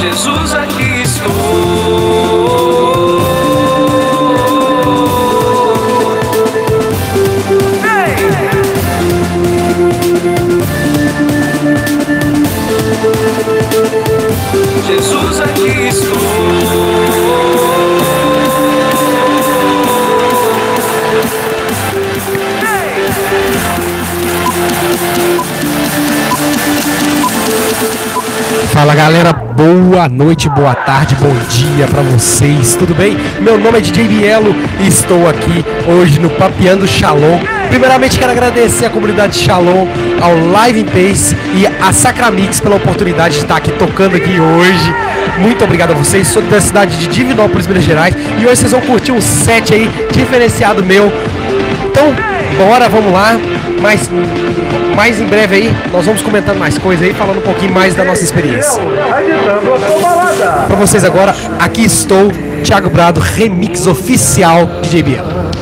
Jesus, aqui estou. Jesus, aqui estou. Fala galera, boa noite, boa tarde, bom dia pra vocês, tudo bem? Meu nome é DJ Bielo e estou aqui hoje no Papeando Shalom. Primeiramente quero agradecer a comunidade Shalom, ao Live Pace e a Sacramix pela oportunidade de estar aqui tocando aqui hoje. Muito obrigado a vocês, sou da cidade de Divinópolis, Minas Gerais e hoje vocês vão curtir um set aí diferenciado meu. Então, bora, vamos lá. Mas mais em breve aí, nós vamos comentando mais coisas aí, falando um pouquinho mais da nossa experiência. Pra vocês agora, aqui estou, Thiago Brado, remix oficial de JBL.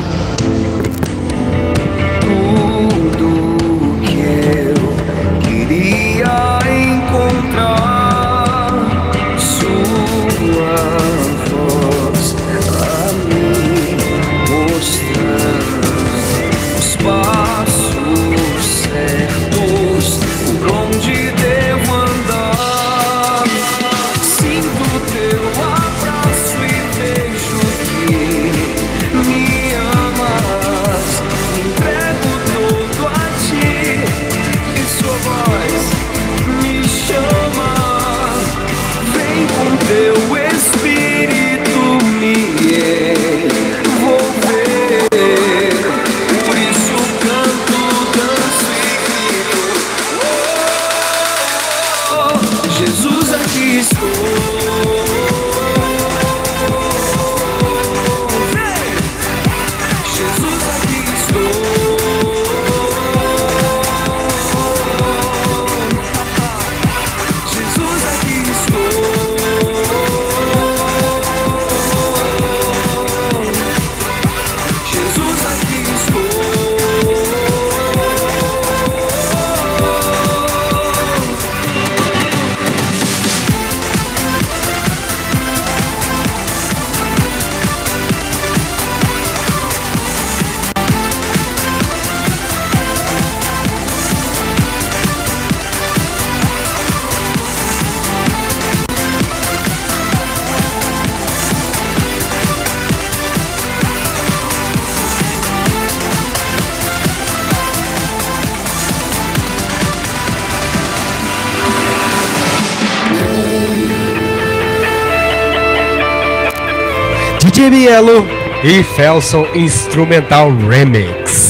Bielo e Felson Instrumental Remix.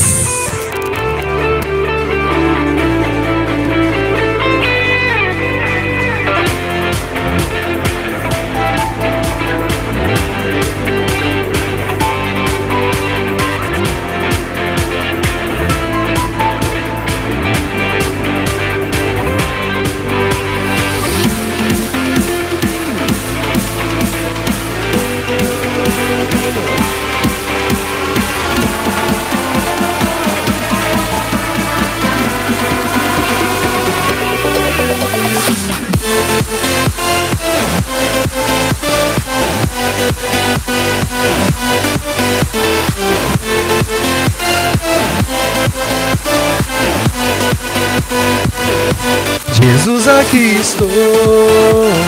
Estou.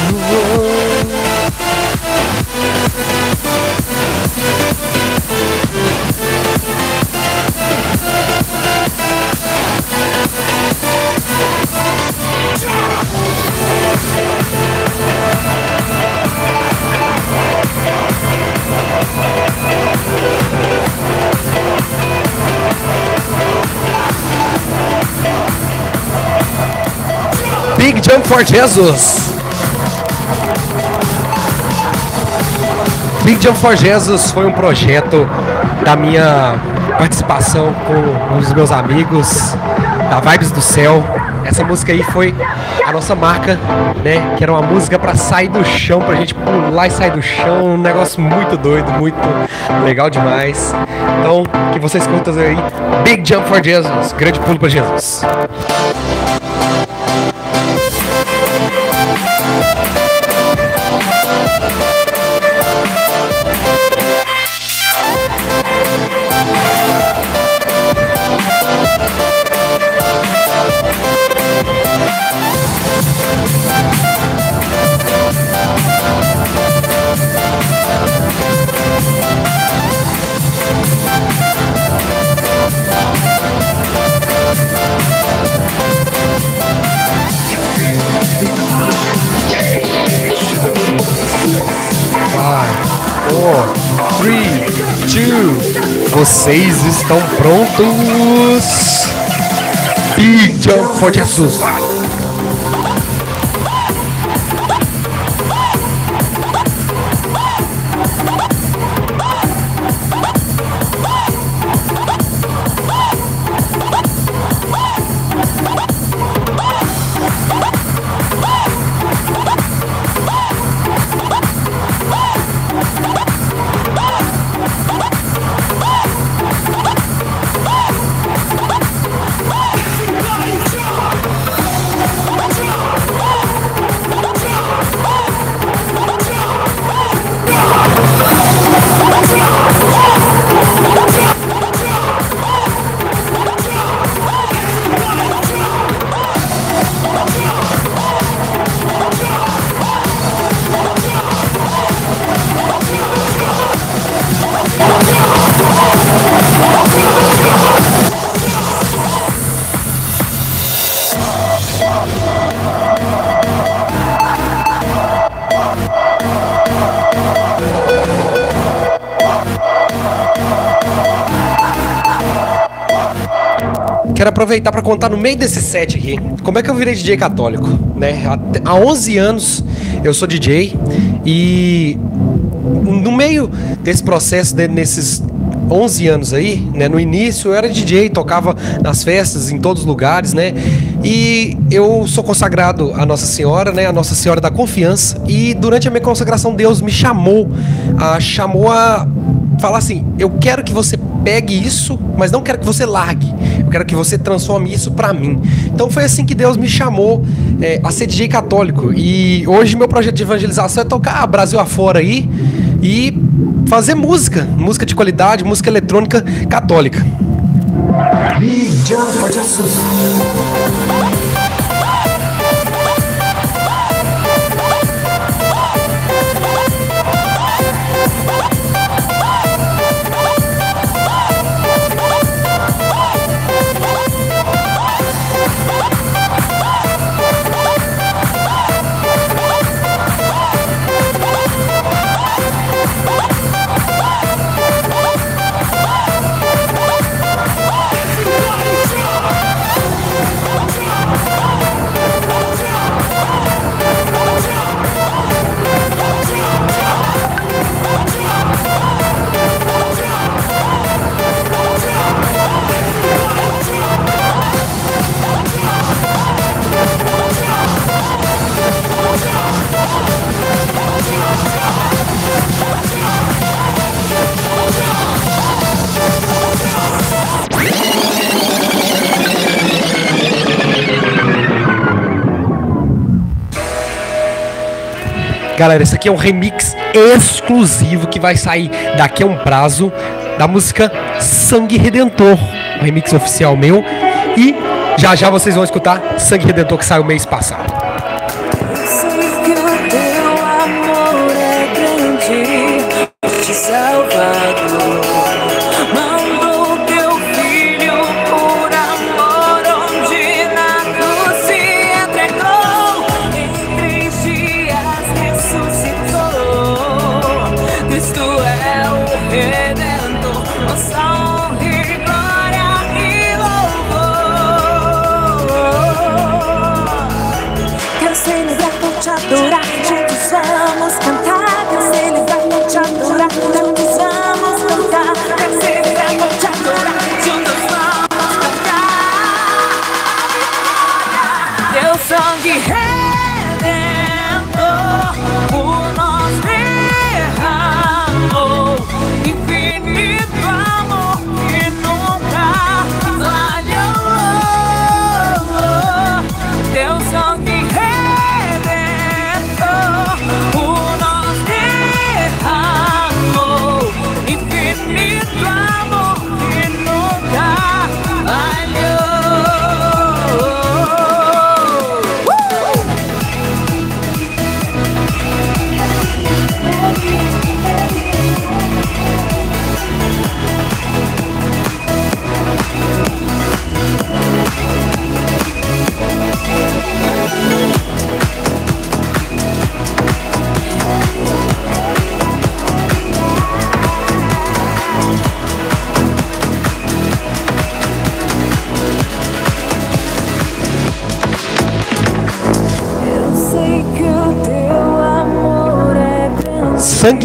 Big Jump for Jesus. Big Jump for Jesus foi um projeto da minha participação com os meus amigos da Vibes do Céu. Essa música aí foi a nossa marca, né? Que era uma música pra sair do chão, pra gente pular e sair do chão. Um negócio muito doido, muito legal demais. Então, que vocês curtam aí. Big Jump for Jesus. Grande pulo pra Jesus. Vocês estão prontos? E Jump for Jesus. Quero aproveitar para contar no meio desse set aqui como é que eu virei DJ católico, né? Há 11 anos eu sou DJ e no meio desse processo, nesses 11 anos aí, né? No início eu era DJ, tocava nas festas, em todos os lugares, né? E eu sou consagrado a Nossa Senhora, né? A Nossa Senhora da Confiança. E durante a minha consagração, Deus me chamou, a, chamou a falar assim: eu quero que você pegue isso, mas não quero que você largue. Eu quero que você transforme isso para mim. Então foi assim que Deus me chamou é, a ser DJ católico. E hoje meu projeto de evangelização é tocar Brasil afora aí e fazer música, música de qualidade, música eletrônica católica. Big Jump for. Galera, esse aqui é um remix exclusivo que vai sair daqui a um prazo da música Sangue Redentor, um remix oficial meu. E já já vocês vão escutar Sangue Redentor que saiu mês passado.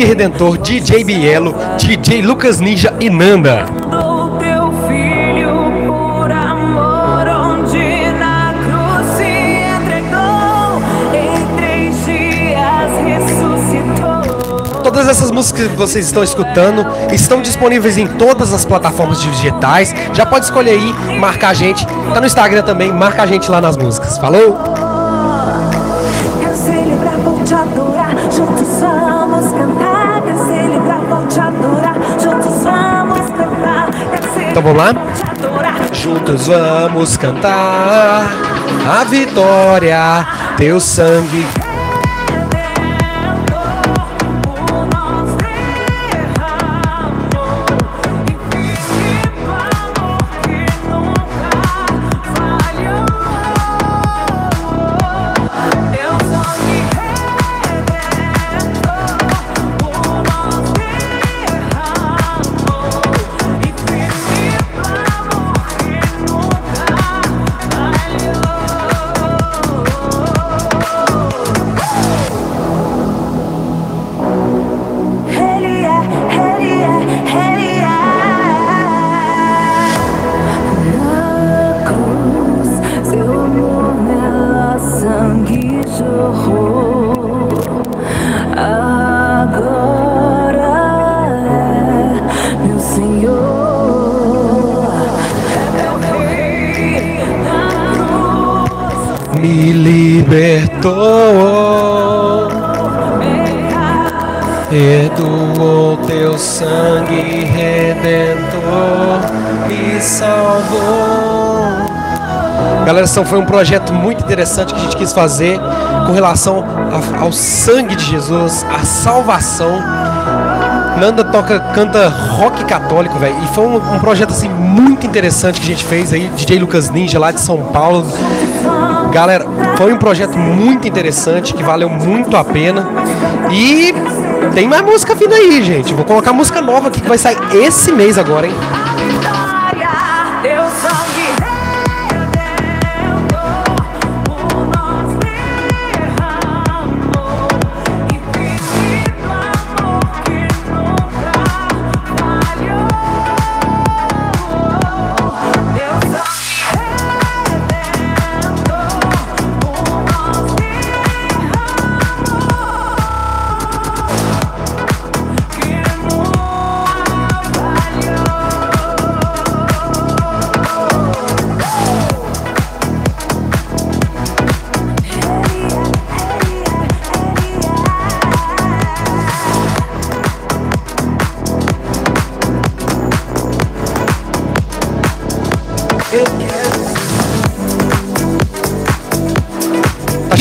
Redentor, DJ Bielo, DJ Lucas Ninja e Nanda. Todas essas músicas que vocês estão escutando estão disponíveis em todas as plataformas digitais. Já pode escolher aí, marcar a gente. Tá no Instagram também, marca a gente lá nas músicas. Falou? Vou te adorar, vamos lá? Juntos vamos cantar a vitória, teu sangue. Perdoou teu sangue redentor, me salvou. Galera, esse foi um projeto muito interessante que a gente quis fazer com relação ao sangue de Jesus, a salvação. Nanda toca, canta rock católico, velho. E foi um, um projeto assim muito interessante que a gente fez aí, DJ Lucas Ninja lá de São Paulo. Galera, foi um projeto muito interessante que valeu muito a pena. E tem mais música vindo aí, gente. Vou colocar música nova aqui que vai sair esse mês agora, hein?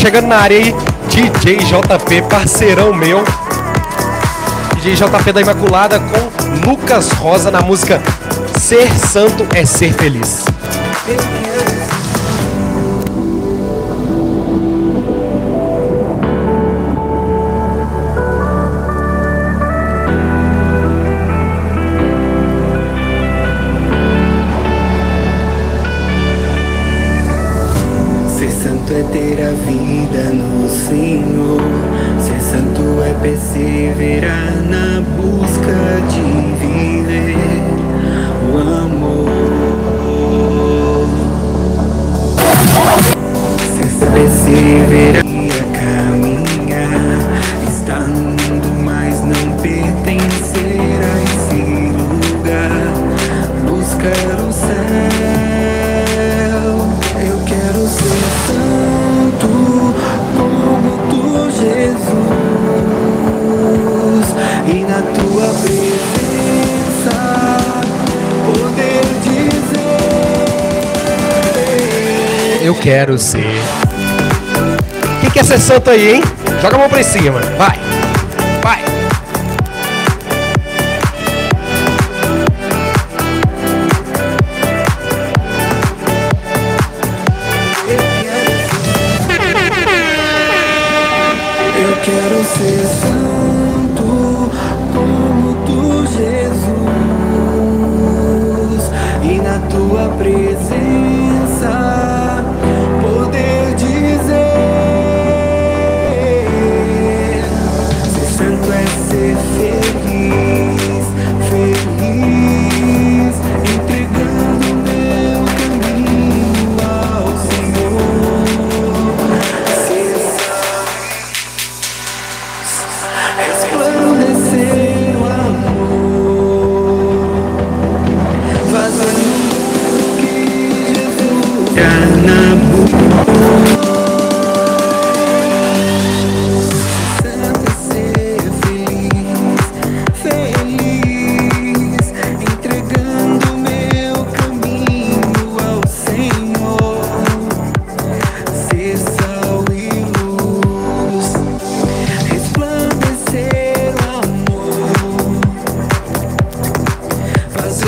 Chegando na área aí, DJ JP, parceirão meu. DJ JP da Imaculada com Lucas Rosa na música Ser Santo é Ser Feliz. Ser santo é ter a vida quero ser. Quem quer ser santo aí, hein? Joga a mão pra cima. Vai.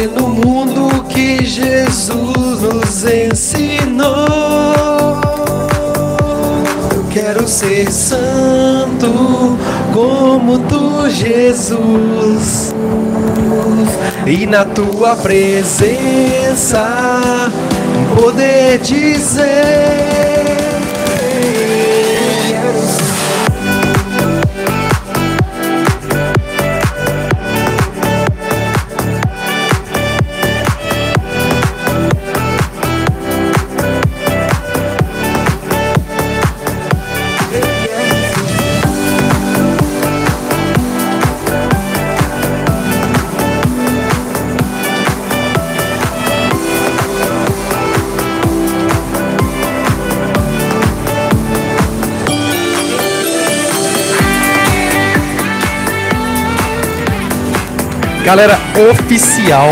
No mundo que Jesus nos ensinou. Eu quero ser santo como tu, Jesus. E na tua presença poder dizer. Galera, oficial.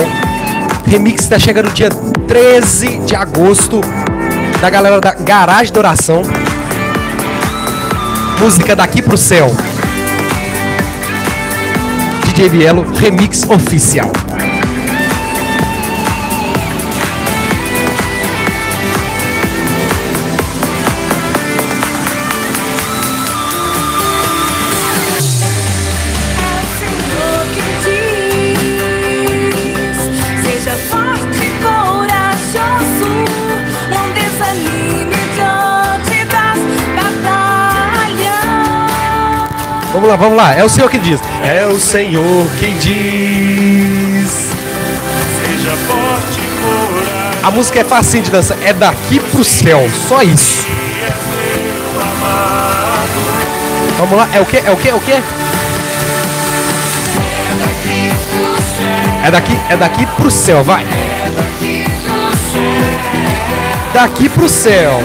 Remix tá chegando dia 13 de agosto. Da galera da Garagem da Oração. Música daqui pro céu. DJ Bielo, remix oficial. Vamos lá, vamos lá. É o Senhor que diz. É o Senhor que diz. Seja forte coragem. A música é facinho de dança. É daqui pro céu. Só isso. Vamos lá. É o que? É o que? É o que? É daqui, é daqui pro céu, vai. Daqui pro céu.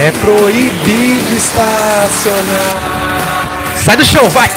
É proibido estacionar. Sai do chão, vai.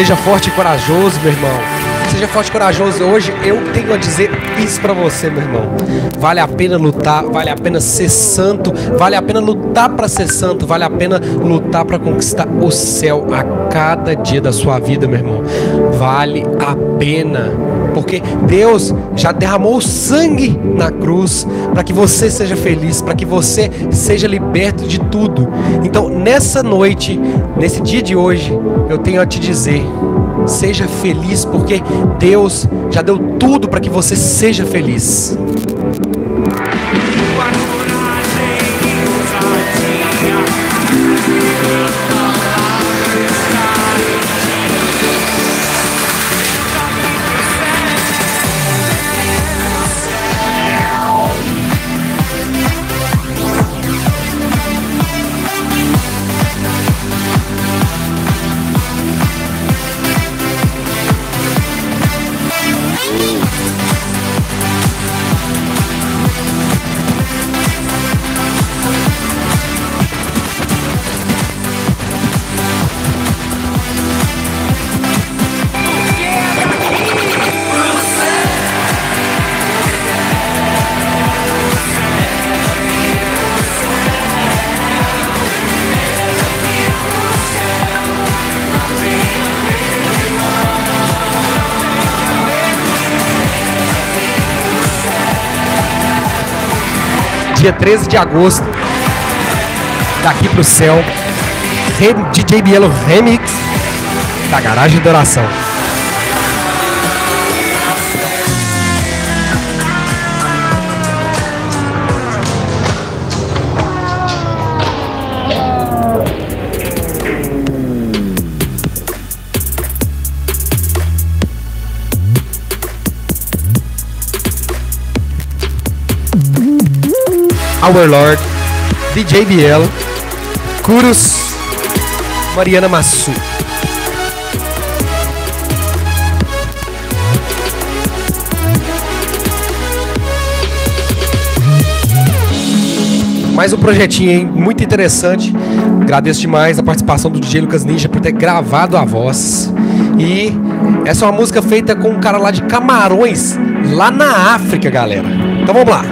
Seja forte e corajoso, meu irmão. Seja forte e corajoso. Hoje eu tenho a dizer isso pra você, meu irmão. Vale a pena lutar, vale a pena ser santo, vale a pena lutar pra ser santo, vale a pena lutar pra conquistar o céu a cada dia da sua vida, meu irmão. Vale a pena, porque Deus já derramou sangue na cruz para que você seja feliz, para que você seja liberto de tudo. Então, nessa noite, nesse dia de hoje, eu tenho a te dizer: seja feliz, porque Deus já deu tudo para que você seja feliz. dia 13 de agosto, daqui pro céu, DJ Bielo Remix, da Garagem de Oração. Overlord, DJ Bielo, Curus, Mariana Massu. Mais um projetinho hein? muito interessante. Agradeço demais a participação do DJ Lucas Ninja por ter gravado a voz. E essa é uma música feita com um cara lá de Camarões, lá na África, galera. Então vamos lá.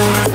Oh.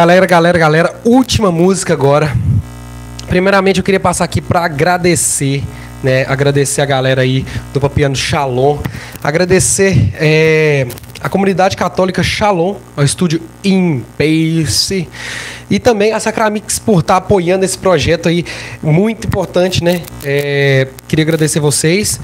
Galera, galera, galera, última música agora. Primeiramente, eu queria passar aqui para agradecer, né? Agradecer a galera aí do Papiano Shalom. Agradecer é, a comunidade católica Shalom, ao estúdio Impace. E também a Sacramix por estar apoiando esse projeto aí, muito importante, né? É, queria agradecer vocês.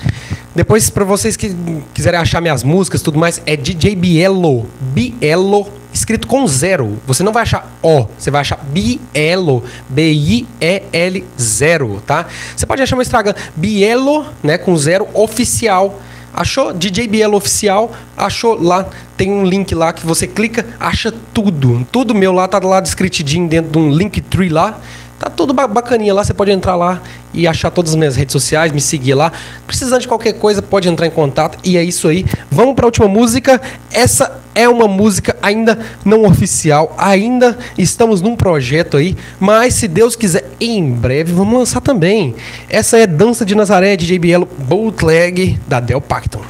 Depois, para vocês que quiserem achar minhas músicas tudo mais, é DJ Bielo. Bielo escrito com zero. Você não vai achar O, você vai achar Bielo. B-I-E-L zero, tá? Você pode achar meu Instagram, Bielo, né, com zero, oficial. Achou DJ Bielo Oficial, achou lá, tem um link lá que você clica, acha tudo. Tudo meu lá, tá lá descritidinho dentro de um Linktree lá. Tá tudo ba- bacaninha lá, você pode entrar lá e achar todas as minhas redes sociais, me seguir lá. Precisando de qualquer coisa, pode entrar em contato. E é isso aí. Vamos para a última música. Essa é uma música ainda não oficial, ainda estamos num projeto aí, mas se Deus quiser, em breve vamos lançar também. Essa é Dança de Nazaré de JBL Bootleg da Del Pacton.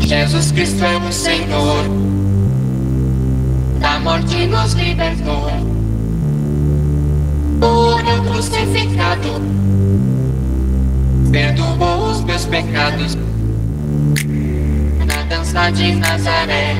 Jesus Cristo é o Senhor, da morte nos libertou. Eu crucificado, perdoou os meus pecados. Na dança de Nazaré,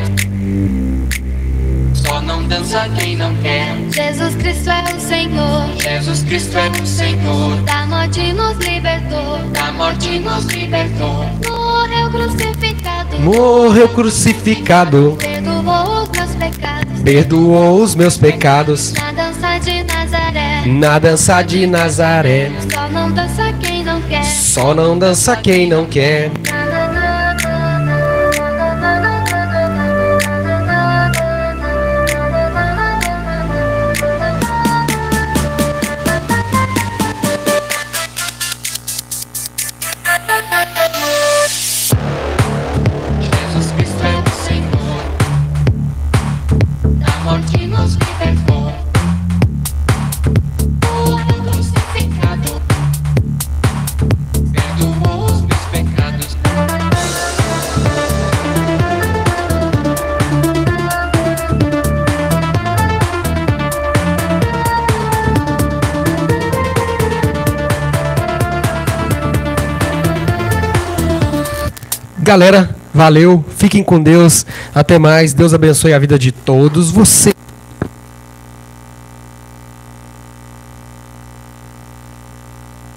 só não dança quem não quer. Jesus Cristo é o Senhor, Jesus Cristo é o Senhor, da morte nos libertou. da morte nos libertou. Morreu crucificado, Morreu crucificado, perdoou os meus pecados. Perdoou os meus pecados. Na dança de Nazaré, Na dança de Nazaré, só não dança quem não quer. só não dança quem não quer. Galera, valeu, fiquem com Deus, até mais, Deus abençoe a vida de todos vocês.